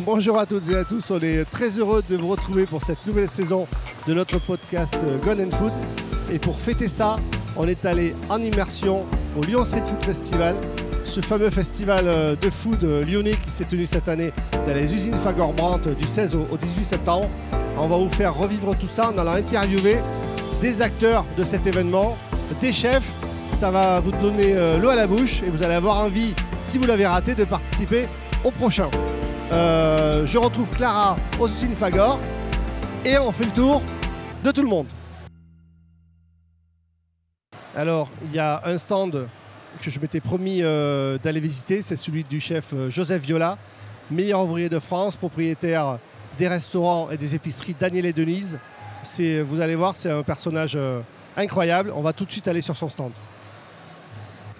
Bonjour à toutes et à tous, on est très heureux de vous retrouver pour cette nouvelle saison de notre podcast euh, Gone and Food. Et pour fêter ça, on est allé en immersion au Lyon Street Food Festival, ce fameux festival euh, de food euh, lyonnais qui s'est tenu cette année dans les usines Fagor-Brandt du 16 au 18 septembre. On va vous faire revivre tout ça en allant interviewer des acteurs de cet événement, des chefs. Ça va vous donner l'eau à la bouche et vous allez avoir envie, si vous l'avez raté, de participer au prochain. Euh, je retrouve Clara au usines Fagor et on fait le tour de tout le monde. Alors, il y a un stand que je m'étais promis euh, d'aller visiter, c'est celui du chef euh, Joseph Viola, meilleur ouvrier de France, propriétaire des restaurants et des épiceries Daniel et Denise. Vous allez voir, c'est un personnage incroyable. On va tout de suite aller sur son stand.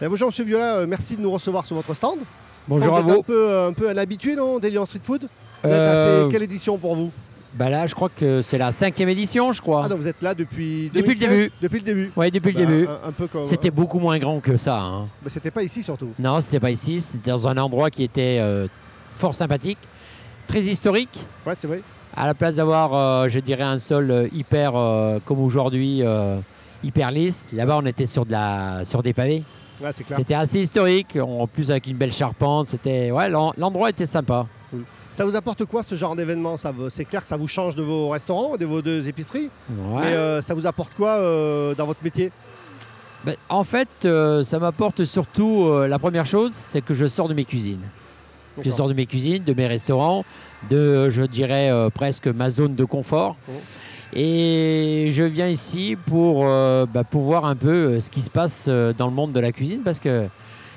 Bonjour Monsieur Viola, merci de nous recevoir sur votre stand. Bonjour vous à vous. Un peu, un peu un habitué, non, des Street Food Vous êtes Euh, Quelle édition pour vous? Bah là, je crois que c'est la cinquième édition, je crois. Ah, donc vous êtes là depuis Depuis le 2016? début. Depuis le début. Oui, depuis Bah, le début. Un, un peu comme. C'était beaucoup moins grand que ça. hein. Mais c'était pas ici surtout. Non, c'était pas ici. C'était dans un endroit qui était euh, fort sympathique, très historique. Ouais, c'est vrai. À la place d'avoir, euh, je dirais, un sol euh, hyper, euh, comme aujourd'hui, euh, hyper lisse, là-bas, on était sur, de la, sur des pavés. Ouais. C'était assez historique, en plus avec une belle charpente. C'était, ouais, l'en- l'endroit était sympa. Ça vous apporte quoi ce genre d'événement? C'est clair que ça vous change de vos restaurants, de vos deux épiceries? Ouais. Mais euh, ça vous apporte quoi euh, dans votre métier? Ben, en fait, euh, ça m'apporte surtout la première chose, c'est que je sors de mes cuisines. Je sors de mes cuisines, de mes restaurants, de, je dirais, presque ma zone de confort. Mhm. Et je viens ici pour euh, bah, voir un peu euh, ce qui se passe euh, dans le monde de la cuisine parce que,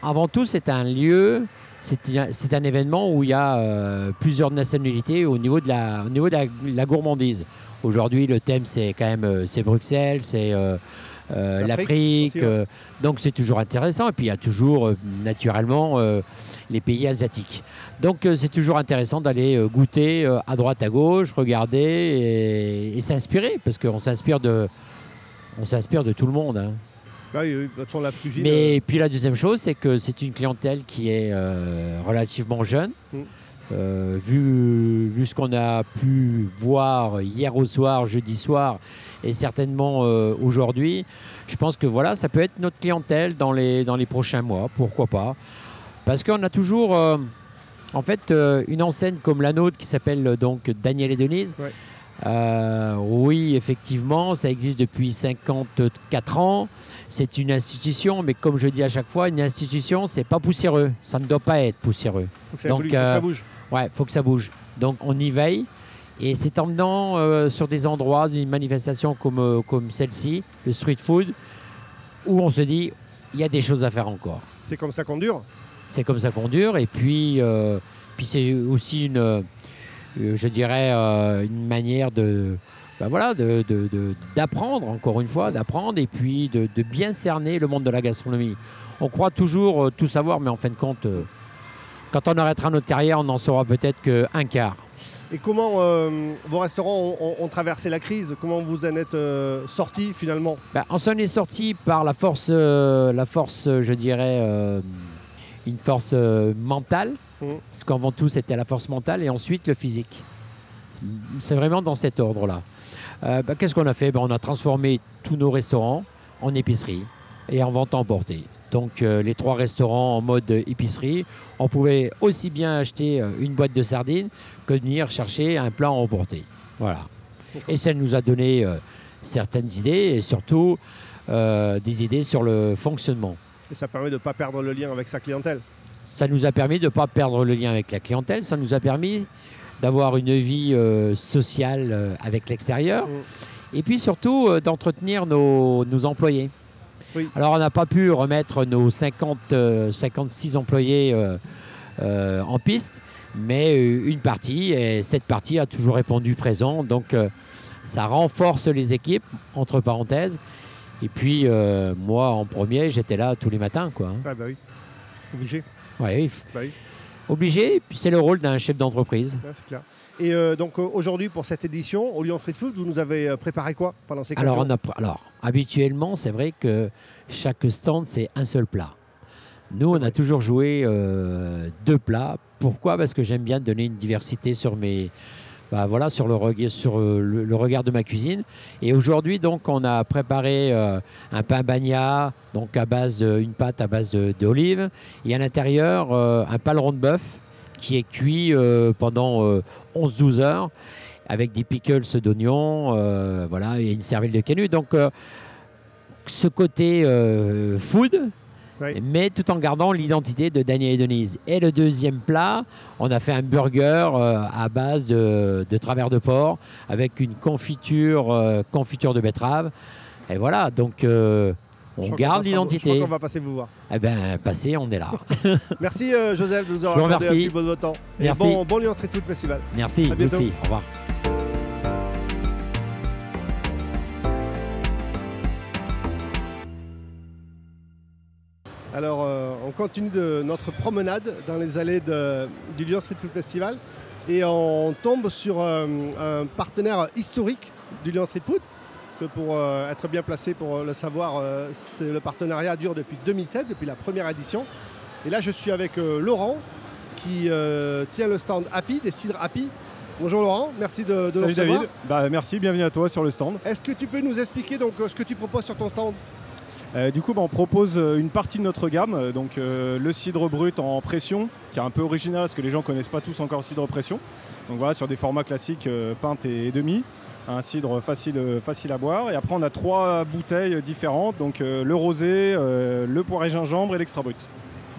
avant tout, c'est un lieu, c'est un, événement où il y a plusieurs nationalités au niveau de la, gourmandise. Aujourd'hui, le thème, c'est quand même Bruxelles, c'est euh, L'Afrique euh, donc, c'est toujours intéressant. Et puis, il y a toujours, euh, naturellement, les pays asiatiques. Donc c'est toujours intéressant d'aller goûter à droite, à gauche, regarder et, et s'inspirer, parce qu'on s'inspire de, on s'inspire de tout le monde. hein. Ah Oui, oui, de toute façon, la cuisine. Mais puis la deuxième chose, c'est que c'est une clientèle qui est relativement jeune. Mm. Euh, vu, vu ce qu'on a pu voir hier au soir, jeudi soir, et certainement euh, aujourd'hui, je pense que voilà, ça peut être notre clientèle dans les, dans les prochains mois, pourquoi pas? Parce qu'on a toujours, euh, en fait, euh, une enseigne comme la nôtre qui s'appelle donc Daniel et Denise. Ouais. Euh, oui, effectivement, ça existe depuis 54 ans. C'est une institution, mais comme je dis à chaque fois, une institution, c'est pas poussiéreux. Ça ne doit pas être poussiéreux. faut que ça, donc, évolue, faut que ça bouge. Ouais, faut que ça bouge. Donc on y veille. Et c'est en venant euh, sur des endroits, des manifestations comme, euh, comme celle-ci, le street food, où on se dit, il y a des choses à faire encore. C'est comme ça qu'on dure? C'est comme ça qu'on dure. Et puis, euh, puis c'est aussi une, je dirais, une manière de, ben voilà, de- de- de- d'apprendre, encore une fois, d'apprendre et puis de, bien cerner le monde de la gastronomie. On croit toujours tout savoir, mais en fin de compte, quand on arrêtera notre carrière, on n'en saura peut-être qu'un quart. Et comment euh, vos restaurants ont, traversé la crise? Comment vous en êtes euh, sortis finalement? Ben, on s'en est sorti par la force, euh, la force, je dirais, une force mentale. Parce qu'avant tout, c'était la force mentale et ensuite le physique. C'est vraiment dans cet ordre-là. Ben, Qu'est-ce qu'on a fait? Ben, On a transformé tous nos restaurants en épicerie et en vente à emporter. Donc euh, les trois restaurants en mode épicerie, on pouvait aussi bien acheter euh, une boîte de sardines que venir chercher un plat à emporter. Voilà. Et ça nous a donné euh, certaines idées et surtout euh, des idées sur le fonctionnement. Et ça permet de ne pas perdre le lien avec sa clientèle. Ça nous a permis de ne pas perdre le lien avec la clientèle, ça nous a permis d'avoir une vie sociale avec l'extérieur Mm. et puis surtout d'entretenir nos, nos employés. Oui. Alors on n'a pas pu remettre nos 50, euh, 56 employés euh, euh, en piste, mais euh, une partie, et cette partie a toujours répondu présent, donc euh, ça renforce les équipes, entre parenthèses. Et puis euh, moi en premier, j'étais là tous les matins. Quoi. hein. Ah bah oui. Obligé. Ouais, f- Bah oui, obligé, puis c'est le rôle d'un chef d'entreprise. c'est clair. Et euh, donc euh, aujourd'hui pour cette édition, au Lyon Street Food, vous nous avez euh, préparé quoi pendant ces quatre Alors, jours on a, alors, habituellement, c'est vrai que chaque stand, c'est un seul plat. Nous, on a toujours joué euh, deux plats. Pourquoi? Parce que j'aime bien donner une diversité sur mes, bah, voilà, sur, le, regard, sur le, le regard de ma cuisine. Et aujourd'hui, donc, on a préparé euh, un pain bagna, donc à base de- une pâte à base de- d'olive, et à l'intérieur euh, un paleron de bœuf qui est cuit euh, pendant euh, 11-12 heures avec des pickles d'oignons, euh, voilà, et une cervelle de canut. Donc, euh, ce côté euh, food, Oui. mais tout en gardant l'identité de Daniel et Denise. Et le deuxième plat, on a fait un burger euh, à base de, de travers de porc avec une confiture, euh, confiture de betterave. Et voilà, donc euh, on garde l'identité. qu'on va passer vous voir. Eh bien, passé, on est là. Merci euh, Joseph de nous avoir accordé un remercie. petit peu de votre temps. Et Merci. bon, bon Lyon Street Food Festival. Merci, vous aussi. Au revoir. Alors, euh, on continue de notre promenade dans les allées de- du Lyon Street Food Festival et on tombe sur euh, un partenaire historique du Lyon Street Food. Que pour euh, être bien placé pour euh, le savoir, euh, c'est le partenariat dure depuis 2007, depuis la première édition. Et là, je suis avec Laurent qui tient le stand Happy, des cidres Happy. Bonjour Laurent, merci de, de Salut. David, bah, merci, bienvenue à toi sur le stand. Est-ce que tu peux nous expliquer donc ce que tu proposes sur ton stand? Euh, du coup, bah, on propose euh, une partie de notre gamme, euh, donc le cidre brut en pression, qui est un peu original parce que les gens connaissent pas tous encore le cidre pression. Donc voilà, sur des formats classiques, euh, pinte et, demi, un cidre facile, à boire. Et après, on a trois bouteilles différentes, donc le rosé, le poiré gingembre et l'extra brut.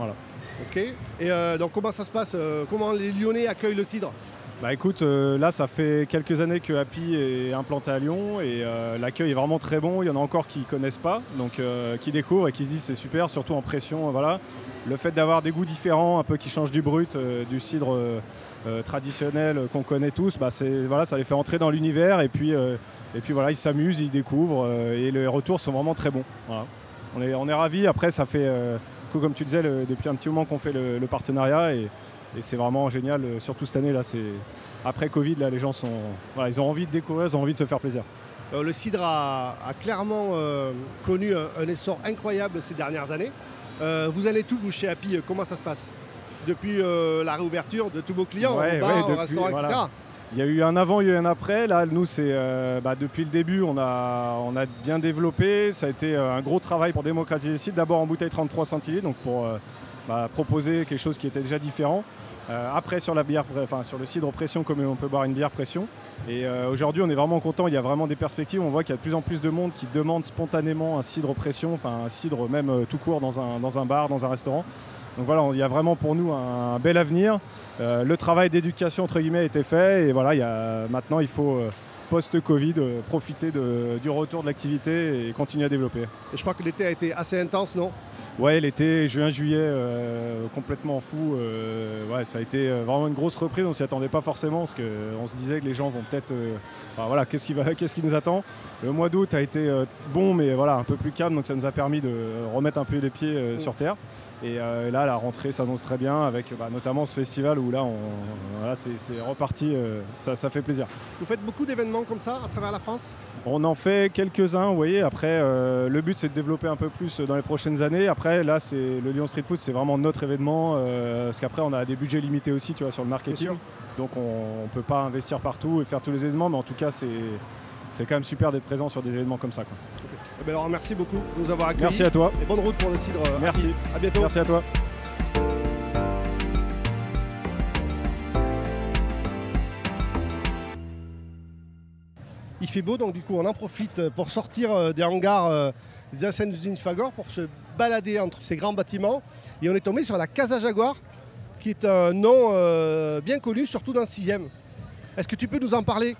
Ok. Et donc comment ça se passe Comment les Lyonnais accueillent le cidre? Bah écoute, euh, là ça fait quelques années que Happy est implanté à Lyon et euh, l'accueil est vraiment très bon. Il y en a encore qui connaissent pas, donc euh, qui découvrent et qui se disent c'est super, surtout en pression. voilà, le fait d'avoir des goûts différents, un peu qui changent du brut, du cidre traditionnel qu'on connaît tous, bah voilà, ça les fait entrer dans l'univers et puis et puis voilà, ils s'amusent, ils découvrent et les retours sont vraiment très bons. On est on est ravis. Après ça fait comme tu disais depuis un petit moment qu'on fait le, le partenariat et et c'est vraiment génial, euh, surtout cette année là. C'est après Covid, là, les gens sont, voilà, ils ont envie de découvrir, ils ont envie de se faire plaisir. Euh, Le cidre a, a clairement euh, connu un, un essor incroyable ces dernières années. Euh, vous allez tout vous chez Happy, comment ça se passe? Depuis la réouverture de tous vos clients, Ouais, au bar, ouais, au depuis- restaurant, etc. Il y a eu un avant, il y a eu un après. Là, nous, c'est bah, depuis le début, on a, on a bien développé. Ça a été un gros travail pour démocratiser le site. D'abord en bouteille 33 centilitres, donc pour bah, proposer quelque chose qui était déjà différent. Euh, après, sur la bière, enfin sur le cidre pression, comme on peut boire une bière pression. Et euh, aujourd'hui, on est vraiment content. Il y a vraiment des perspectives. On voit qu'il y a de plus en plus de monde qui demande spontanément un cidre pression, enfin un cidre même euh, tout court dans un, dans un bar, dans un restaurant. Donc voilà, il y a vraiment pour nous un, bel avenir. Le travail d'éducation entre guillemets a été fait et voilà, il y a, maintenant il faut post-Covid euh, profiter de- du retour de l'activité et continuer à développer. Et je crois que l'été a été assez intense, non? Ouais, l'été, juin, juillet, euh, complètement fou. euh, ouais, ça a été vraiment une grosse reprise. On s'y attendait pas forcément parce qu'on se disait que les gens vont peut-être. euh, enfin, voilà, qu'est-ce qui, va, qu'est-ce qui nous attend? Le mois d'août a été bon, mais voilà, un peu plus calme. Donc ça nous a permis de remettre un peu les pieds euh, Mm. sur terre. Et là, la rentrée s'annonce très bien avec bah, notamment ce festival où là, on, voilà, c'est, c'est reparti. ça, ça fait plaisir. Vous faites beaucoup d'événements comme ça à travers la France On en fait quelques-uns, vous voyez. Après, euh, le but c'est de développer un peu plus dans les prochaines années. Après, là, c'est le Lyon Street Food, c'est vraiment notre événement. euh, parce qu'après, on a des budgets limités aussi, tu vois, sur le marketing. Donc, on ne peut pas investir partout et faire tous les événements. Mais en tout cas, c'est c'est quand même super d'être présent sur des événements comme ça. quoi. Eh bien, alors, merci beaucoup de nous avoir accueillis. Merci à toi. Et bonne route pour le cidre. euh, Merci. À bientôt. Merci à toi. Il fait beau, donc du coup, on en profite pour sortir euh, des hangars euh, des anciennes usines Fagor pour se balader entre ces grands bâtiments. Et on est tombé sur la Casa Jaguar, qui est un nom euh, bien connu, surtout dans le 6e. Est-ce que tu peux nous en parler?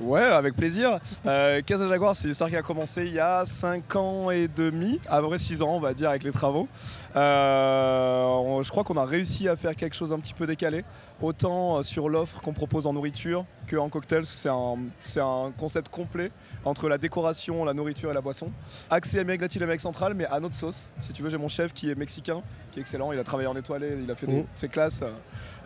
Ouais, avec plaisir. Euh, Casa Jaguar, c'est une histoire qui a commencé il y a 5 ans et demi, à près 6 ans, on va dire, avec les travaux. Euh, je crois qu'on a réussi à faire quelque chose un petit peu décalé, autant euh, sur l'offre qu'on propose en nourriture qu'en cocktail, c'est un, concept complet entre la décoration, la nourriture et la boisson. Axé Amérique latine et Amérique centrale, mais à notre sauce. Si tu veux, j'ai mon chef qui est mexicain, qui est excellent, il a travaillé en étoilé, il a fait des- Mhm. ses classes euh,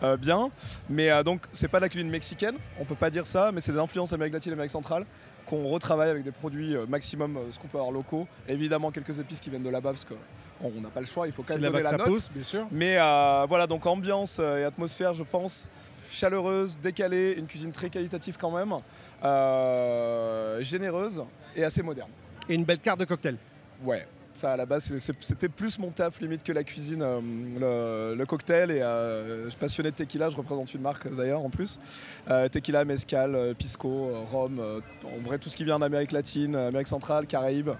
euh, bien. Mais euh, donc, c'est pas de la cuisine mexicaine, on peut pas dire ça, mais c'est des influences Amérique latine Amérique centrale qu'on retravaille avec des produits euh, maximum, ce qu'on peut avoir locaux. Évidemment, quelques épices qui viennent de là-bas, parce Bon, on n'a pas le choix, il faut quand même donner la note. pousse, bien sûr. Mais euh, voilà, donc ambiance et atmosphère, je pense, chaleureuse, décalée, une cuisine très qualitative quand même, euh, généreuse et assez moderne. Et une belle carte de cocktail. Ouais. Ça à la base c'était plus mon taf limite que la cuisine, euh, le, le cocktail et euh, je suis passionné de tequila, je représente une marque d'ailleurs en plus. Euh, tequila, mezcal, pisco, rhum, en vrai tout ce qui vient d'Amérique latine, Amérique centrale, Caraïbes.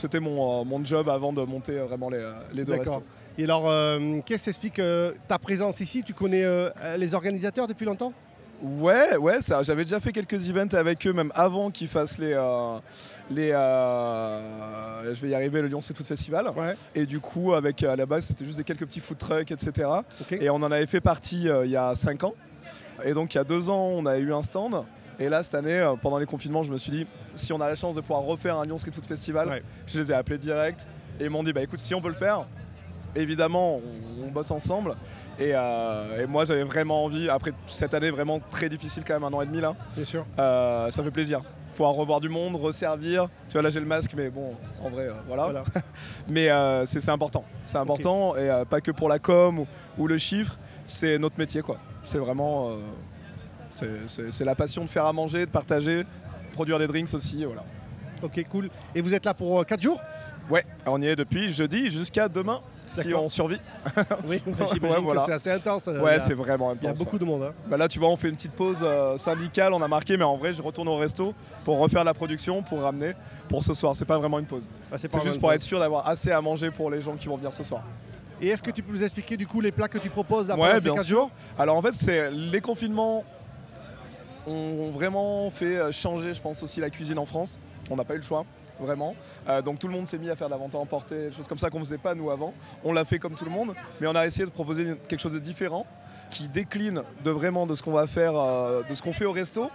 C'était mon, euh, mon job avant de monter euh, vraiment les, euh, les deux D'accord. restos. Et alors, qu'est-ce qui explique ta présence ici? Tu connais les organisateurs depuis longtemps? Ouais, ouais, ça, j'avais déjà fait quelques events avec eux, même avant qu'ils fassent les. euh, les euh, je vais y arriver, le Lyon C'est Tout Festival. Ouais. Et du coup, avec à la base, c'était juste des quelques petits food trucks, etc. Et on en avait fait partie euh, il y a 5 ans. Et donc, il y a 2 ans, on a eu un stand. Et là, cette année, euh, pendant les confinements, je me suis dit, si on a la chance de pouvoir refaire un Lyon Street Food Festival, Ouais. je les ai appelés direct. Et ils m'ont dit, bah écoute, si on peut le faire, évidemment, on, on bosse ensemble. Et, euh, et moi, j'avais vraiment envie, après cette année vraiment très difficile, quand même, un an et demi là, Bien sûr. euh, ça fait plaisir. Pouvoir revoir du monde, resservir. Tu vois, là j'ai le masque, mais bon, en vrai, euh, voilà. Voilà. Mais c'est important. C'est important, et pas que pour la com ou, ou le chiffre, c'est notre métier, quoi. C'est vraiment. Euh, c'est- la passion de faire à manger, de partager, produire des drinks aussi, voilà. Ok, cool. Et vous êtes là pour 4 jours? Ouais, on y est depuis jeudi jusqu'à demain, si on survit. Oui, j'imagine Ouais, voilà. que c'est assez intense. euh, Ouais, c'est vraiment Il y a intense. beaucoup de monde. hein. Bah là, tu vois, on fait une petite pause euh, syndicale, on a marqué, mais en vrai, je retourne au resto pour refaire la production, pour ramener pour ce soir. C'est pas vraiment une pause. C'est juste pour être sûr d'avoir assez à manger pour les gens qui vont venir ce soir. Et est-ce que tu peux nous expliquer du coup les plats que tu proposes Ouais, pendant ces bien 4 sûr. jours? Alors en fait, c'est les confinements ont vraiment fait euh, changer, je pense, aussi la cuisine en France. On n'a pas eu le choix. Vraiment. Euh, donc tout le monde s'est mis à faire de la vente à emporter, des choses comme ça qu'on faisait pas nous avant. On l'a fait comme tout le monde, mais on a essayé de proposer quelque chose de différent qui décline de vraiment de ce qu'on va faire, euh, de ce qu'on fait au resto,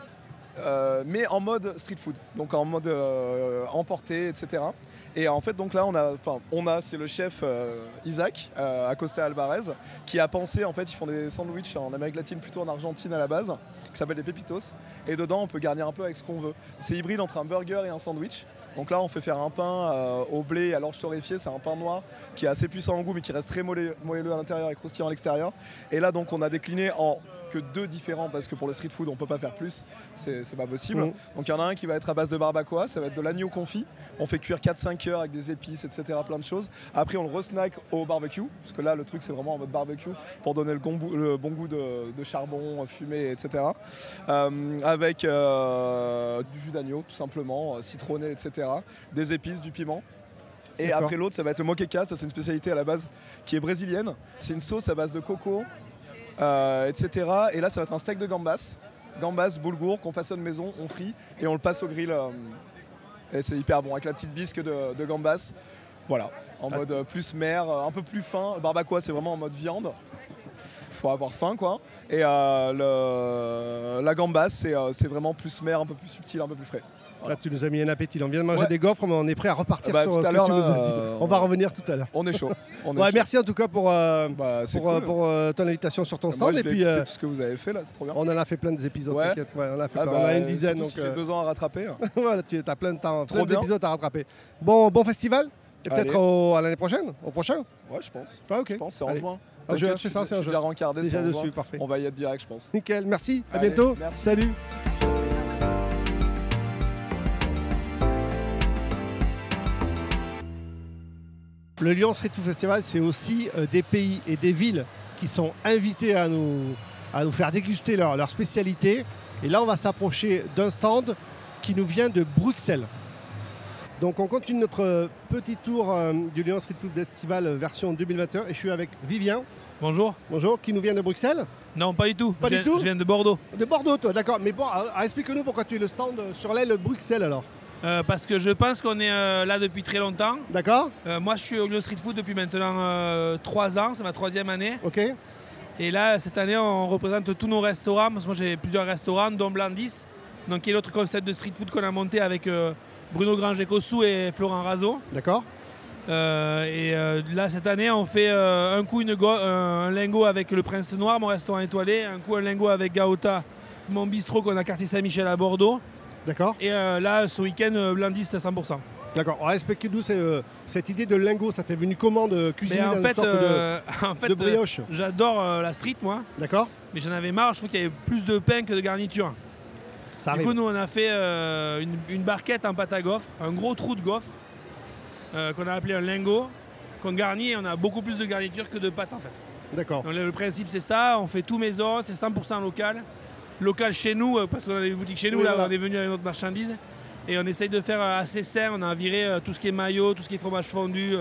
euh, mais en mode street food, donc en mode euh, emporté, etc. Et en fait, donc là, on a, on a, c'est le chef euh, Isaac euh, Acosta Alvarez qui a pensé, en fait, ils font des sandwichs en Amérique latine, plutôt en Argentine à la base, qui s'appellent des pepitos. Et dedans, on peut garnir un peu avec ce qu'on veut. C'est hybride entre un burger et un sandwich. Donc là, on fait faire un pain au blé à l'orge torréfiée. C'est un pain noir qui est assez puissant en goût, mais qui reste très moelleux à l'intérieur et croustillant à l'extérieur. Et là, donc, on a décliné en que deux différents parce que pour le street food, on peut pas faire plus. C'est pas possible. Mhm. Donc il y en a un qui va être à base de barbacoa, ça va être de l'agneau confit. On fait cuire 4-5 heures avec des épices, etc. Plein de choses. Après, on le resnack au barbecue, parce que là, le truc, c'est vraiment en mode barbecue pour donner le, bon goût- le bon goût de, de charbon, fumé, etc. Euh, avec euh, du jus d'agneau, tout simplement, euh, citronné, etc. Des épices, du piment. Et après l'autre, ça va être le moqueca, ça c'est une spécialité à la base qui est brésilienne. C'est une sauce à base de coco, euh, etc. Et là, ça va être un steak de gambas. Gambas, boulgour, qu'on façonne maison, on frit et on le passe au grill. euh, et c'est hyper bon, avec la petite bisque de, de gambas. Voilà, en Ah, mode euh, plus mer, un peu plus fin. Le barbacoa, c'est vraiment en mode viande. Faut avoir faim, quoi. Et le- la gambas, c'est c'est vraiment plus mer, un peu plus subtil, un peu plus frais. Là, tu nous as mis un appétit. On vient de manger Ouais. des gaufres, mais on est prêt à repartir Bah, sur ce que tu nous as dit. euh, On va revenir tout à l'heure. On est chaud. On est Ouais, chaud. merci en tout cas pour, euh, Bah, euh, pour, euh, ton invitation sur ton stand. je et puis, tout ce que vous avez fait là, c'est trop bien. on en a fait plein d'épisodes, Ouais. t'inquiète. On, a fait Ah bah, on a une dizaine. Donc, j'ai deux ans à rattraper. voilà, tu as plein de temps, Trop d'épisodes à rattraper. Bon, bon festival. Et peut-être à l'année prochaine, au prochain. Ouais, je pense. Ok. Je pense, c'est en juin. En juin, c'est ça, en juin. déjà rencardé, c'est Déjà en dessus, juin. parfait. On va y être direct, je pense. Nickel, merci. À bientôt. Salut. Le Lyon Street Food Festival, c'est aussi euh, des pays et des villes qui sont invités à nous, à nous faire déguster leur, leur spécialité. Et là, on va s'approcher d'un stand qui nous vient de Bruxelles. Donc, on continue notre petit tour euh, du Lyon Street Food Festival euh, version 2021. Et je suis avec Vivien, Bonjour. bonjour, qui nous vient de Bruxelles? Non, pas du tout. Pas je du viens, tout? Je viens de Bordeaux. De Bordeaux, toi, d'accord. Mais bon, explique-nous pourquoi tu es le stand sur l'aile Bruxelles alors. Euh, parce que je pense qu'on est euh, là depuis très longtemps. D'accord Euh, moi, je suis au Street Food depuis maintenant euh, trois ans. C'est ma troisième année. Ok. Et là, cette année, on représente tous nos restaurants. Parce que moi, j'ai plusieurs restaurants, dont Blandis. Donc, qui est l'autre concept de street food qu'on a monté avec Bruno Granger-Cossou et Florent Razo. D'accord. Et là, cette année, on fait un coup une un lingot avec le Prince Noir, mon restaurant étoilé. Un coup, un lingot avec Gaota, mon bistrot qu'on a quartier Saint-Michel à Bordeaux. D'accord. Et euh, là, ce week-end, euh, Blandis à 100%. D'accord. C'est, euh, cette idée de lingot. Ça t'est venu comment de cuisiner en une fait, sorte de- euh, en fait, de, euh, brioche j'adore la street, moi, D'accord mais j'en avais marre. Je trouve qu'il y avait plus de pain que de garniture. Ça Du arrive. coup, nous, on a fait une, une barquette en pâte à gaufre, un gros trou de gaufre, qu'on a appelé un lingot, qu'on garnit et on a beaucoup plus de garniture que de pâte en fait. D'accord. Le principe, c'est ça. On fait tout maison, c'est 100% local. Local chez nous, euh, parce qu'on a des boutiques chez nous, Oui, là, voilà. on est venu avec notre marchandise. Et on essaye de faire euh, assez sain. On a viré euh, tout ce qui est maillot, tout ce qui est fromage fondu,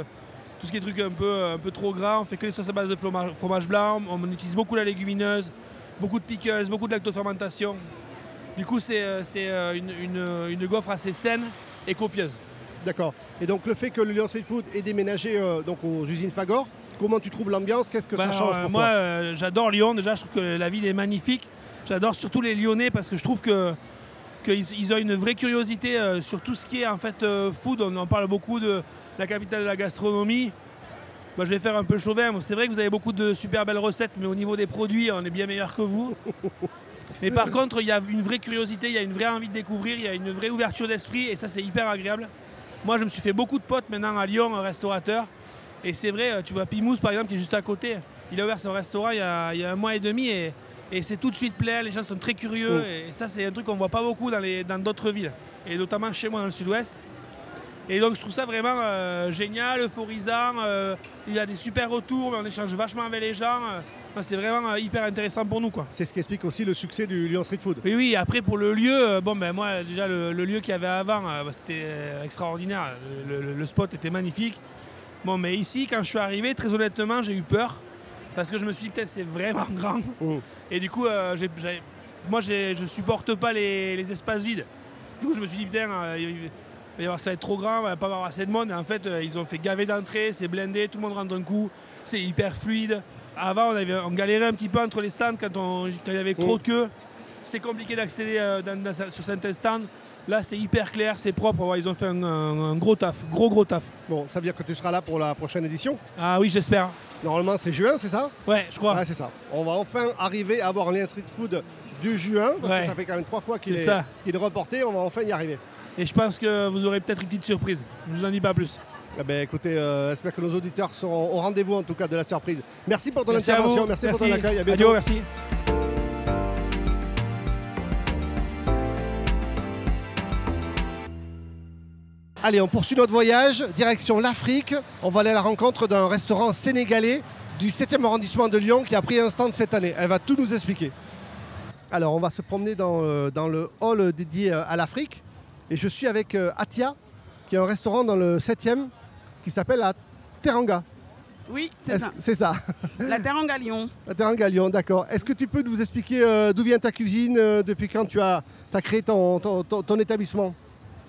tout ce qui est truc un peu, un peu trop gras. On fait que les sauces à base de fromage, fromage blanc. On utilise beaucoup la légumineuse, beaucoup de pickles, beaucoup de lactofermentation. Du coup, c'est c'est, une, une- une gaufre assez saine et copieuse. D'accord. Et donc le fait que le Lyon Street Food ait déménagé euh, donc aux usines Fagor, comment tu trouves l'ambiance? Qu'est-ce que Bah, ça alors, change pour Moi, toi? euh, j'adore Lyon. Déjà, je trouve que la ville est magnifique. J'adore surtout les Lyonnais parce que je trouve que qu'ils ils ont une vraie curiosité euh, sur tout ce qui est en fait euh, food. On en parle beaucoup de la capitale de la gastronomie. Moi, je vais faire un peu chauvin. C'est vrai que vous avez beaucoup de super belles recettes, mais au niveau des produits, on est bien meilleur que vous. Mais par contre, il y a une vraie curiosité, il y a une vraie envie de découvrir, il y a une vraie ouverture d'esprit et ça, c'est hyper agréable. Moi, je me suis fait beaucoup de potes maintenant à Lyon, un restaurateur. Et c'est vrai, euh, tu vois, Pimous par exemple, qui est juste à côté, il a ouvert son restaurant il y a, un mois et demi et c'est tout de suite plein, les gens sont très curieux. Mm. Et ça, c'est un truc qu'on voit pas beaucoup dans les- dans d'autres villes, et notamment chez moi dans le sud-ouest. Et donc, je trouve ça vraiment euh, génial, euphorisant. euh, il y a des super retours, mais on échange vachement avec les gens. euh, enfin, c'est vraiment hyper intéressant pour nous, quoi. C'est ce qui explique aussi le succès du Lyon Street Food. Oui, oui, après pour le lieu, bon ben moi déjà le, le lieu qu'il y avait avant, bah, c'était extraordinaire. Le, le- le spot était magnifique. Bon, mais ici, quand je suis arrivé, très honnêtement, j'ai eu peur. Parce que je me suis dit, peut-être c'est vraiment grand. Mm. Et du coup, euh, moi je supporte pas les, les espaces vides. Du coup, je me suis dit, putain, euh, ça va être trop grand, il va pas avoir assez de monde. Et en fait, euh, ils ont fait gaver d'entrée, c'est blindé, tout le monde rentre d'un coup, c'est hyper fluide. Avant, on, avait, on galérait un petit peu entre les stands quand, on- il y avait trop de queue. C'était compliqué d'accéder sur certains stands. Là, c'est hyper clair, c'est propre. Ouais, ils ont fait un, un- un gros taf, gros gros taf. Bon, ça veut dire que tu seras là pour la prochaine édition? Ah oui, j'espère. Normalement, c'est juin, c'est ça? Ouais, je crois. Ouais, c'est ça. On va enfin arriver à avoir un Lyon Street Food du juin, parce Ouais. que ça fait quand même trois fois qu'il est, reporté. On va enfin y arriver. Et je pense que vous aurez peut-être une petite surprise. Je vous en dis pas plus. Eh ben, écoutez, euh, j'espère que nos auditeurs seront au rendez-vous en tout cas de la surprise. Merci pour ton Merci intervention, merci, pour ton accueil. À bientôt. Adieu, merci. Allez, on poursuit notre voyage, direction l'Afrique. On va aller à la rencontre d'un restaurant sénégalais du 7e arrondissement de Lyon qui a pris un stand cette année. Elle va tout nous expliquer. Alors, on va se promener dans, euh, dans le hall dédié euh, à l'Afrique. Et je suis avec euh, Atia, qui est un restaurant dans le 7e qui s'appelle la Teranga. Oui, c'est ça. C'est ça, La Teranga Lyon. la Teranga Lyon, d'accord. Est-ce que tu peux nous expliquer d'où vient ta cuisine, depuis quand tu as, as créé ton- ton- ton- ton établissement?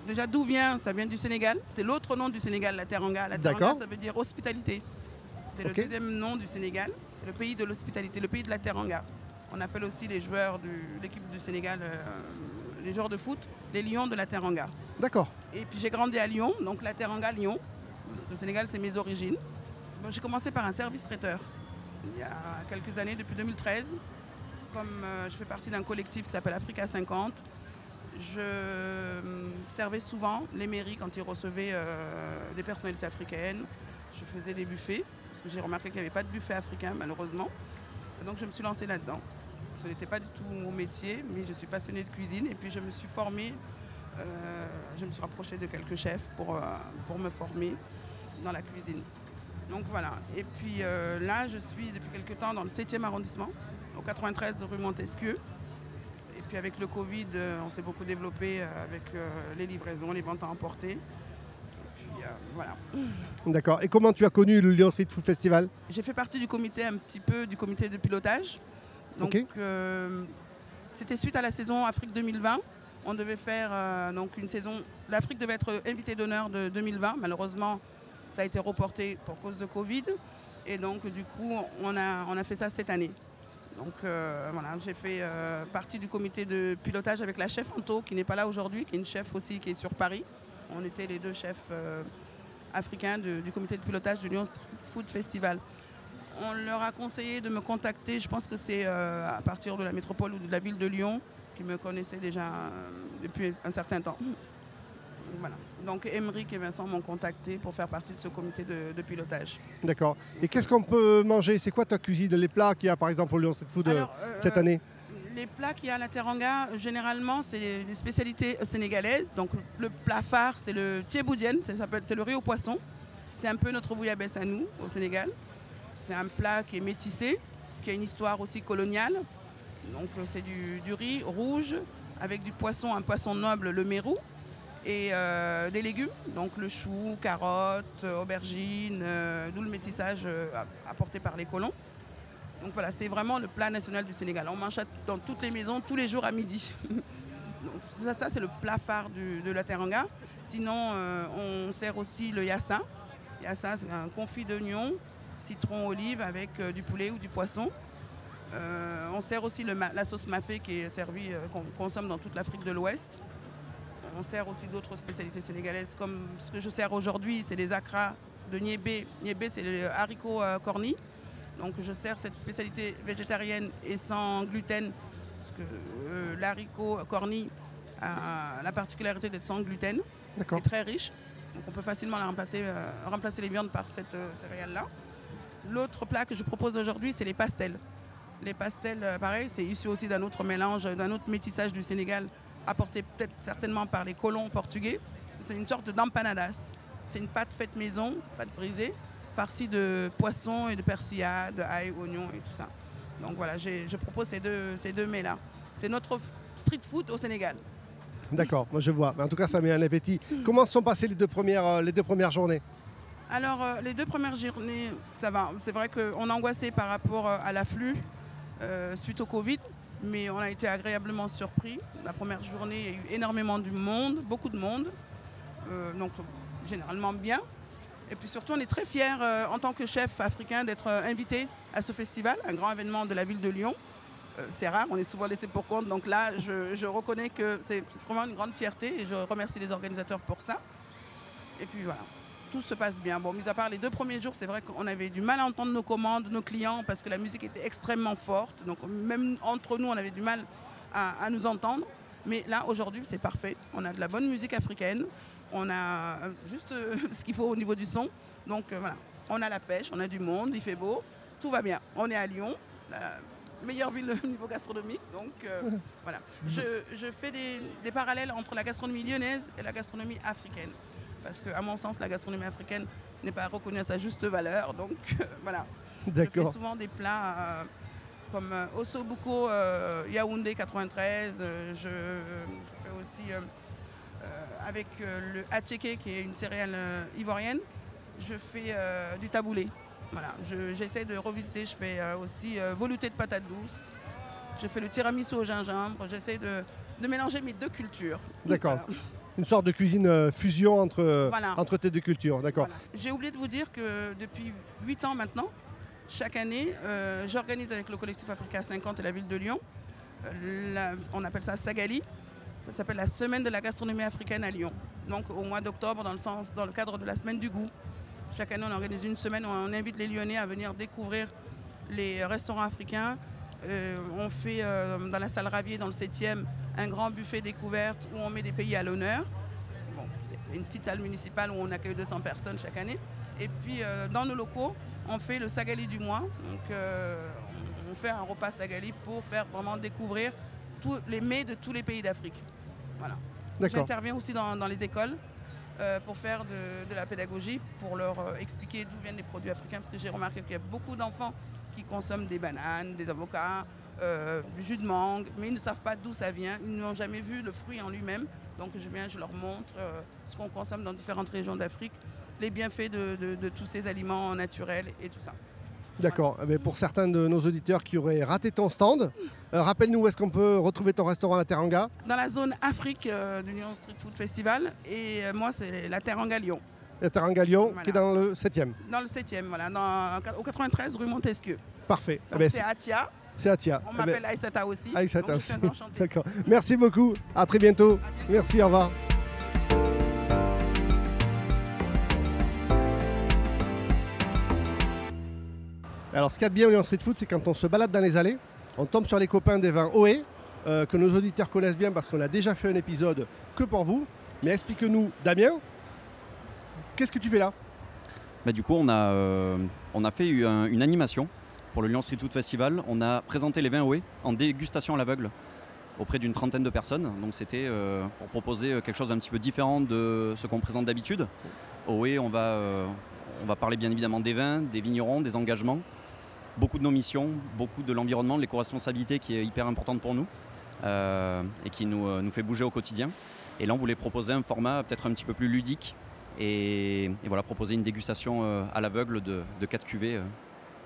Déjà, d'où vient Ça vient du Sénégal. C'est l'autre nom du Sénégal, la Teranga. La Teranga, ça veut dire hospitalité. C'est le deuxième nom du Sénégal. C'est le pays de l'hospitalité, le pays de la Teranga. On appelle aussi les joueurs de l'équipe du Sénégal, euh, les joueurs de foot, les Lions de la Teranga. D'accord. Et puis j'ai grandi à Lyon, donc la Teranga Lyon. Le Sénégal, c'est mes origines. Bon, j'ai commencé par un service traiteur il y a quelques années, depuis 2013. Comme euh, je fais partie d'un collectif qui s'appelle Africa 50, je euh, servais souvent les mairies quand ils recevaient euh, des personnalités africaines. Je faisais des buffets, parce que j'ai remarqué qu'il n'y avait pas de buffet africain, malheureusement. Donc je me suis lancée là-dedans. Ce n'était pas du tout mon métier, mais je suis passionnée de cuisine et puis je me suis formée euh, je me suis rapprochée de quelques chefs pour, pour me former dans la cuisine. Donc voilà. Et puis là, je suis depuis quelques temps dans le 7e arrondissement, au 93 rue Montesquieu. Puis avec le Covid, euh, on s'est beaucoup développé euh, avec euh, les livraisons, les ventes à emporter. Puis voilà. D'accord. Et comment tu as connu le Lyon Street Food Festival? J'ai fait partie du comité un petit peu du comité de pilotage. Donc c'était suite à la saison Afrique 2020. On devait faire euh, donc une saison. L'Afrique devait être invité d'honneur de 2020. Malheureusement, ça a été reporté pour cause de Covid. Et donc du coup, on a, on a fait ça cette année. Donc euh, voilà, j'ai fait euh, partie du comité de pilotage avec la chef Anto, qui n'est pas là aujourd'hui, qui est une chef aussi qui est sur Paris. On était les deux chefs euh, africains du comité de pilotage du Lyon Street Food Festival. On leur a conseillé de me contacter, je pense que c'est à partir de la métropole ou de la ville de Lyon, qui me connaissaient déjà depuis un certain temps. Voilà. Donc Émeric et Vincent m'ont contacté pour faire partie de ce comité de, de pilotage. D'accord. Et qu'est-ce qu'on peut manger? C'est quoi ta cuisine? Les plats qu'il y a par exemple au Lyon Street Food euh, Alors, euh, cette année? Les plats qu'il y a à la Teranga, généralement, c'est des spécialités sénégalaises. Donc le plat phare, c'est le thieboudienne, ça s'appelle- c'est le riz au poisson. C'est un peu notre bouillabaisse à nous, au Sénégal. C'est un plat qui est métissé, qui a une histoire aussi coloniale. Donc euh, c'est du, du riz rouge avec du poisson, un poisson noble, le mérou, et euh, des légumes, donc le chou, carottes, euh, aubergines, euh, d'où le métissage euh, apporté par les colons. Donc voilà, c'est vraiment le plat national du Sénégal. On mange dans toutes les maisons, tous les jours à midi. Donc ça, c'est le plat phare de la Teranga. Sinon, on sert aussi le yassa. Yassa, c'est un confit d'oignon, citron, olive avec du poulet ou du poisson. On sert aussi la sauce mafé qui est servie, qu'on consomme dans toute l'Afrique de l'Ouest. On sert aussi d'autres spécialités sénégalaises, comme ce que je sers aujourd'hui, c'est les acras de niébé. Niébé, c'est le haricot euh, corny. Donc je sers cette spécialité végétarienne et sans gluten, parce que euh, l'haricot corny a la particularité d'être sans gluten D'accord. est très riche. Donc on peut facilement la remplacer, euh, remplacer les viandes par cette euh, céréale-là. L'autre plat que je propose aujourd'hui, c'est les pastels. Les pastels, euh, pareil, c'est issu aussi d'un autre mélange, d'un autre métissage du Sénégal, apporté peut-être certainement par les colons portugais. C'est une sorte d'empanadas. C'est une pâte faite maison, pâte brisée, farcie de poisson et de persillade, ail, oignon et tout ça. Donc voilà, je propose ces deux, ces deux mets-là. C'est notre street food au Sénégal. D'accord, moi je vois. Mais en tout cas, ça met un appétit. Comment se sont passées les deux premières, euh, les deux premières journées? Alors, euh, les deux premières journées, ça va. C'est vrai qu'on angoissait par rapport euh, à l'afflux euh, suite au Covid, mais on a été agréablement surpris. La première journée, il y a eu énormément de monde, beaucoup de monde, euh, donc généralement bien. Et puis surtout, on est très fiers euh, en tant que chef africain d'être euh, invité à ce festival, un grand événement de la ville de Lyon. C'est rare, on est souvent laissé pour compte. Donc là, je, je reconnais que c'est vraiment une grande fierté et je remercie les organisateurs pour ça. Et puis voilà, tout se passe bien. Bon, mis à part les deux premiers jours, c'est vrai qu'on avait du mal à entendre nos commandes, nos clients, parce que la musique était extrêmement forte. Donc même entre nous, on avait du mal à, à nous entendre. Mais là, aujourd'hui, c'est parfait. On a de la bonne musique africaine. On a euh, juste euh, ce qu'il faut au niveau du son. Donc euh, voilà, on a la pêche, on a du monde, il fait beau, tout va bien. On est à Lyon, la meilleure ville au niveau gastronomique. Donc euh, voilà, je, je fais des, des parallèles entre la gastronomie lyonnaise et la gastronomie africaine. Parce qu'à mon sens, la gastronomie africaine n'est pas reconnue à sa juste valeur. Donc euh, voilà, je fais D'accord. souvent des plats euh, comme euh, Ossobuco euh, Yaoundé 93. euh, je, je fais aussi avec le hatcheke qui est une céréale ivoirienne. Je fais du taboulé. Voilà, je- j'essaie de revisiter. Je fais aussi velouté de patates douces. Je fais le tiramisu au gingembre. J'essaie de, de mélanger mes deux cultures. D'accord. Voilà. Une sorte de cuisine euh, fusion entre, euh, Voilà. entre tes deux cultures. D'accord. Voilà. J'ai oublié de vous dire que depuis 8 ans maintenant, chaque année, euh, j'organise avec le collectif Africa 50 et la ville de Lyon, la- on appelle ça Sagali, ça s'appelle la semaine de la gastronomie africaine à Lyon. Donc au mois d'octobre, dans, le sens- dans le cadre de la semaine du goût. Chaque année, on organise une semaine où on invite les Lyonnais à venir découvrir les restaurants africains. Euh, on fait euh, dans la salle Ravier, dans le 7e, un grand buffet découverte où on met des pays à l'honneur. Bon, c'est- une petite salle municipale où on accueille 200 personnes chaque année. Et puis euh, dans nos locaux, on fait le Sagali du mois. Donc on- fait un repas Sagali pour faire vraiment découvrir tous les mets de tous les pays d'Afrique. Voilà. J'interviens aussi dans, dans les écoles pour faire de, de la pédagogie, pour leur expliquer d'où viennent les produits africains, parce que j'ai remarqué qu'il y a beaucoup d'enfants qui consomment des bananes, des avocats, euh, du jus de mangue, mais ils ne savent pas d'où ça vient, ils n'ont jamais vu le fruit en lui-même. Donc je viens, je leur montre euh, ce qu'on consomme dans différentes régions d'Afrique, les bienfaits de, de- de tous ces aliments naturels et tout ça. D'accord. Eh bien, pour certains de nos auditeurs qui auraient raté ton stand, euh, rappelle-nous où est-ce qu'on peut retrouver ton restaurant à la Teranga? Dans la zone Afrique du Lyon Street Food Festival, et moi c'est la Teranga Lyon, Lyon, Voilà. qui est dans le 7e. dans le 7e, voilà, dans, au 93 rue Montesquieu. Parfait. Eh ben, c'est Atia. c'est Atia. On Eh ben, m'appelle aussi. Aïssata donc je suis aussi. D'accord. Merci beaucoup. À très bientôt. Merci. Au revoir. Alors, ce qu'il y a de bien au Lyon Street Food, c'est quand on se balade dans les allées, on tombe sur les copains des vins OE, euh, que nos auditeurs connaissent bien parce qu'on a déjà fait un épisode que pour vous. Mais explique-nous, Damien, qu'est-ce que tu fais là? Bah, du coup, on a, euh, on a fait une animation pour le Lyon Street Food Festival. On a présenté les vins OE en dégustation à l'aveugle auprès d'une trentaine de personnes. Donc c'était euh, pour proposer quelque chose d'un petit peu différent de ce qu'on présente d'habitude. OE, on va, euh, on va parler bien évidemment des vins, des vignerons, des engagements, beaucoup de nos missions, beaucoup de l'environnement, de l'éco-responsabilité qui est hyper importante pour nous et qui nous, nous fait bouger au quotidien. Et là, on voulait proposer un format peut-être un petit peu plus ludique et, et voilà, proposer une dégustation euh, à l'aveugle de, de 4 cuvées euh,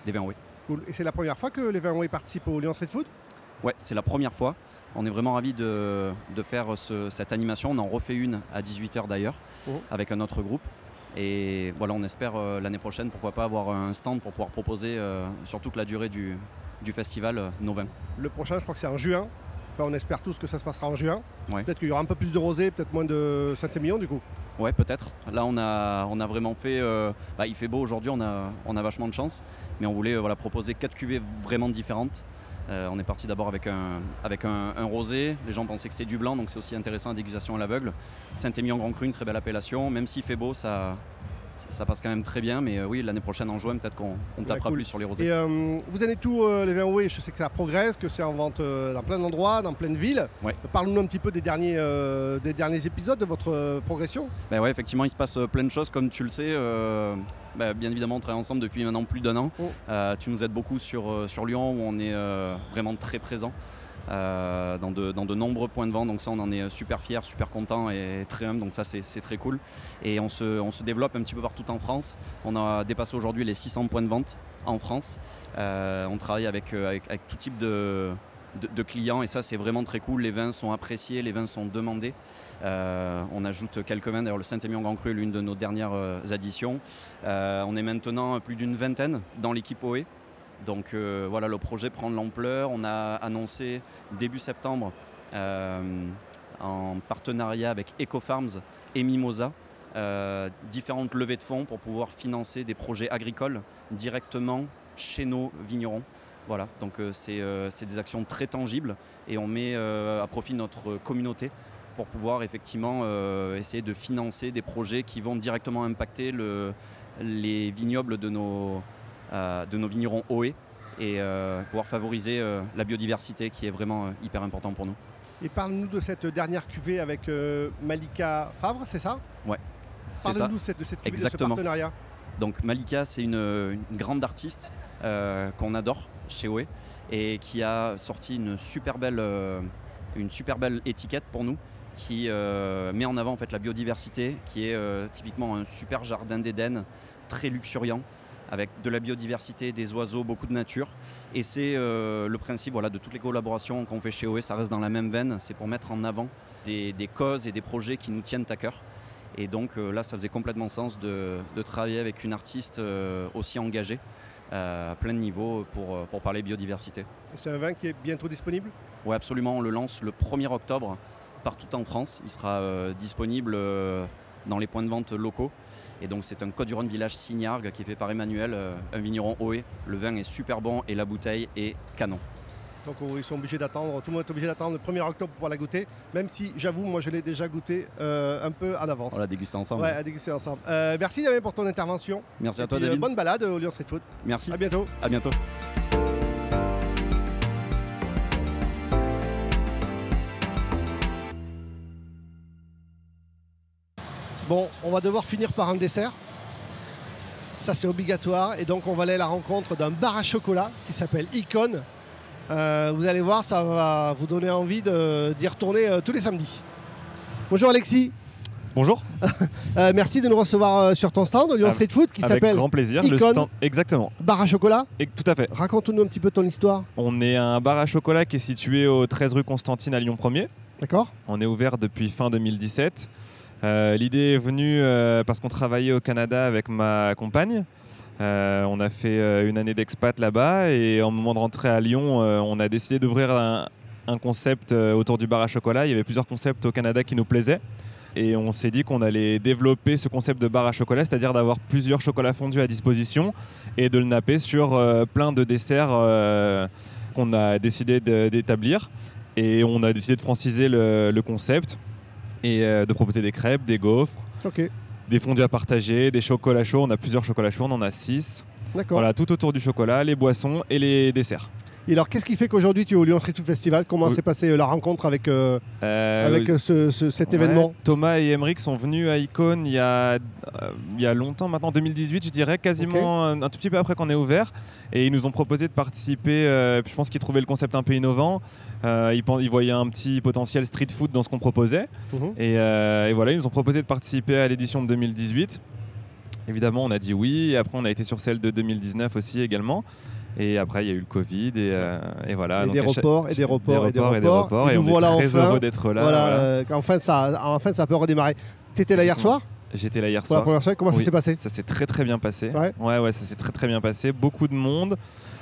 des vins OE. Cool. Et c'est la première fois que les vins Way participent au Lyon Street Food? Ouais, c'est la première fois. On est vraiment ravis de, de faire ce- cette animation. On en refait une à 18h d'ailleurs, Oh. avec un autre groupe. Et voilà, on espère euh, l'année prochaine, pourquoi pas avoir un stand pour pouvoir proposer euh, sur toute la durée du, du festival nos vins. Le prochain, je crois que c'est en juin. Enfin, on espère tous que ça se passera en juin. Ouais. Peut-être qu'il y aura un peu plus de rosé, peut-être moins de Saint-Émilion du coup. Ouais, peut-être. Là, on a, on a vraiment fait. euh, bah, il fait beau aujourd'hui, on a, on a vachement de chance. Mais on voulait euh, voilà, proposer quatre cuvées vraiment différentes. Euh, on est parti d'abord avec, un, avec un, un rosé. Les gens pensaient que c'était du blanc, donc c'est aussi intéressant la dégustation à l'aveugle. Saint-Émilion Grand Cru, une très belle appellation. Même s'il fait beau, ça, ça, passe quand même très bien. Mais euh, oui, l'année prochaine en juin, peut-être qu'on on tapera cool. plus sur les rosés. Et euh, vous en êtes tout les vins Je sais que ça progresse, que c'est en vente euh, dans plein d'endroits, dans plein de villes. Ouais. Parle-nous un petit peu des derniers, euh, des derniers épisodes de votre euh, progression. Ben ouais, effectivement, il se passe euh, plein de choses, comme tu le sais. euh, ben, bien évidemment, on travaille ensemble depuis maintenant plus d'un an. Oh. Euh, tu nous aides beaucoup sur, euh, sur Lyon, où on est euh, vraiment très présent euh, dans, de, nombreux points de vente. Donc ça, on en est super fiers, super contents et très humble. Donc ça, c'est très cool. Et on se, développe un petit peu partout en France. On a dépassé aujourd'hui les 600 points de vente en France. Euh, on travaille avec, euh, tout type de, clients et ça, c'est vraiment très cool. Les vins sont appréciés, les vins sont demandés. Euh, on ajoute quelques vins, d'ailleurs le Saint-Émilion Grand Cru est l'une de nos dernières euh, additions. Euh, on est maintenant plus d'une vingtaine dans l'équipe OE. Donc euh, voilà, le projet prend de l'ampleur. On a annoncé début septembre euh, en partenariat avec EcoFarms et Mimosa euh, différentes levées de fonds pour pouvoir financer des projets agricoles directement chez nos vignerons. Voilà, donc c'est des actions très tangibles et on met à profit notre communauté pour pouvoir effectivement essayer de financer des projets qui vont directement impacter le- les vignobles de nos, euh, de nos vignerons OE et euh, pouvoir favoriser euh, la biodiversité qui est vraiment hyper important pour nous. Et parle-nous de cette dernière cuvée avec Malika Favre, c'est ça? Ça. Parle-nous de cette, cuvée, de ce Exactement. partenariat. Donc Malika, c'est une, une grande artiste euh, qu'on adore chez OE et qui a sorti une super belle, euh, une super belle étiquette pour nous qui euh, met en avant en fait la biodiversité, qui est typiquement un super jardin d'Éden très luxuriant avec de la biodiversité, des oiseaux, beaucoup de nature. Et c'est euh, le principe voilà, de toutes les collaborations qu'on fait chez OE, ça reste dans la même veine, c'est pour mettre en avant des, des causes et des projets qui nous tiennent à cœur. Et donc euh, là, ça faisait complètement sens de, de travailler avec une artiste euh, aussi engagée à plein de niveaux pour, pour parler biodiversité. Et C'est un vin qui est bientôt disponible? Oui, absolument. On le lance le 1er octobre partout en France. Il sera disponible dans les points de vente locaux. Et donc, c'est un Côte du Rhône village Signargues qui est fait par Emmanuel, euh, un vigneron OE. Le vin est super bon et la bouteille est canon. Donc ils sont obligés d'attendre, tout le monde est obligé d'attendre le 1er octobre pour la goûter, même si j'avoue, moi je l'ai déjà goûté euh, un peu en avance. On l'a dégusté ensemble. Ouais, à déguster ensemble. Euh, merci Damien pour ton intervention. Merci à toi, puis, euh, David. bonne balade au Lyon Street Food. Merci. À bientôt. À bientôt. Bon, on va devoir finir par un dessert. Ça, c'est obligatoire. Et donc, on va aller à la rencontre d'un bar à chocolat qui s'appelle Icon. Euh, vous allez voir, ça va vous donner envie de- d'y retourner euh, tous les samedis. Bonjour Alexis. Bonjour, Euh, merci de nous recevoir sur ton stand Lyon Street Food qui avec s'appelle grand plaisir. Le Icon. stand, exactement, Bar à chocolat. et, tout à fait. Raconte-nous un petit peu ton histoire. On est un bar à chocolat qui est situé au 13 rue Constantine à Lyon 1er. D'accord On est ouvert depuis fin 2017. Euh, L'idée est venue euh, parce qu'on travaillait au Canada avec ma compagne. Euh, on a fait une année d'expat là-bas et au moment de rentrer à Lyon, on a décidé d'ouvrir un, concept autour du bar à chocolat. Il y avait plusieurs concepts au Canada qui nous plaisaient. Et on s'est dit qu'on allait développer ce concept de bar à chocolat, c'est-à-dire d'avoir plusieurs chocolats fondus à disposition et de le napper sur plein de desserts qu'on a décidé d'établir. Et on a décidé de franciser le concept. Et euh, de proposer des crêpes, des gaufres, des fondus à partager, des chocolats chauds. On a plusieurs chocolats chauds, on en a six. d'accord. Voilà, tout autour du chocolat, les boissons et les desserts. Et alors, qu'est-ce qui fait qu'aujourd'hui tu es au Lyon Street Food Festival? Comment Oui. s'est passée euh, la rencontre avec, euh, Euh, avec ce- ce- cet Ouais, événement? Thomas et Emeric sont venus à Icon il y a, il y a longtemps maintenant, 2018 je dirais, quasiment un, un tout petit peu après qu'on ait ouvert. Et ils nous ont proposé de participer, euh, je pense qu'ils trouvaient le concept un peu innovant. Ils, voyaient un petit potentiel street food dans ce qu'on proposait. Mhm. Et, et voilà, ils nous ont proposé de participer à l'édition de 2018. Évidemment, on a dit oui. Et après, on a été sur celle de 2019 aussi également. Et après, il y a eu le Covid. Et, euh, et voilà. Et Donc, des reports, et des reports, et des et des reports. reports. Et Et nous on voilà est très enfin. heureux d'être là. voilà, voilà. euh, enfin, ça, enfin ça peut redémarrer. T'étais là hier soir J'étais là hier pour la soir. première fois. Comment ça s'est passé Ça s'est très très bien passé. Ouais. ouais, ouais, ça s'est très très bien passé. Beaucoup de monde,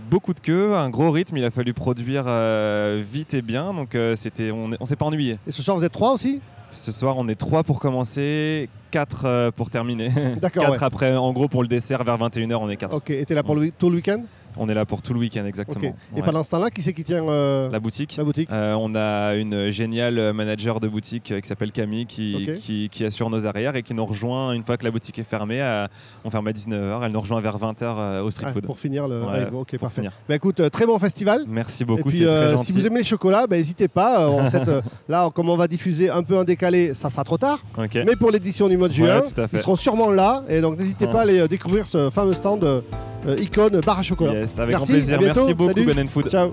beaucoup de queues, un gros rythme. Il a fallu produire euh, vite et bien. Donc c'était, on, on s'est pas ennuyé. Et ce soir, vous êtes trois aussi Ce soir, on est trois pour commencer, quatre pour terminer. D'accord, quatre ouais. après, en gros, pour le dessert vers 21h, on est quatre. Ok, et t'es là pour le, tout le week-end On est là pour tout le week-end exactement. Et Ouais. pendant ce temps-là, qui c'est qui tient euh, la boutique. la boutique Euh, on a une géniale manager de boutique euh, qui s'appelle Camille qui, Ok. qui, qui assure nos arrières et qui nous rejoint une fois que la boutique est fermée. à- on ferme à 19h, elle nous rejoint vers 20h au street Ah, food. Pour finir le Ouais, rave. Ok, pour parfait. finir. Bah écoute, très bon festival. Merci Et beaucoup, puis, c'est très gentil. si vous aimez les chocolats, bah, n'hésitez pas. cette, là, comme on va diffuser un peu en décalé, ça sera trop tard. Mais pour l'édition du mois de juin, ils seront sûrement là. Et donc, n'hésitez Ah. pas à aller découvrir ce fameux stand euh, Icône Bar à chocolat. Yes, avec Merci, grand plaisir. bientôt. Merci beaucoup, Salut. Ben Food. Ciao.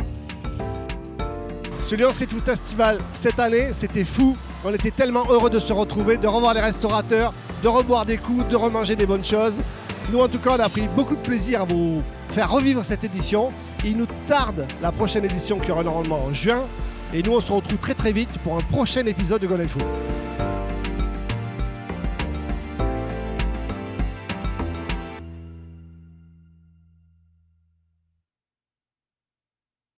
Ce Lyon Street Food Festival, cette année, c'était fou. On était tellement heureux de se retrouver, de revoir les restaurateurs, de reboire des coups, de remanger des bonnes choses. Nous, en tout cas, on a pris beaucoup de plaisir à vous faire revivre cette édition. Il nous tarde la prochaine édition qui aura normalement en juin. Et nous, on se retrouve très très vite pour un prochain épisode de Golden Food.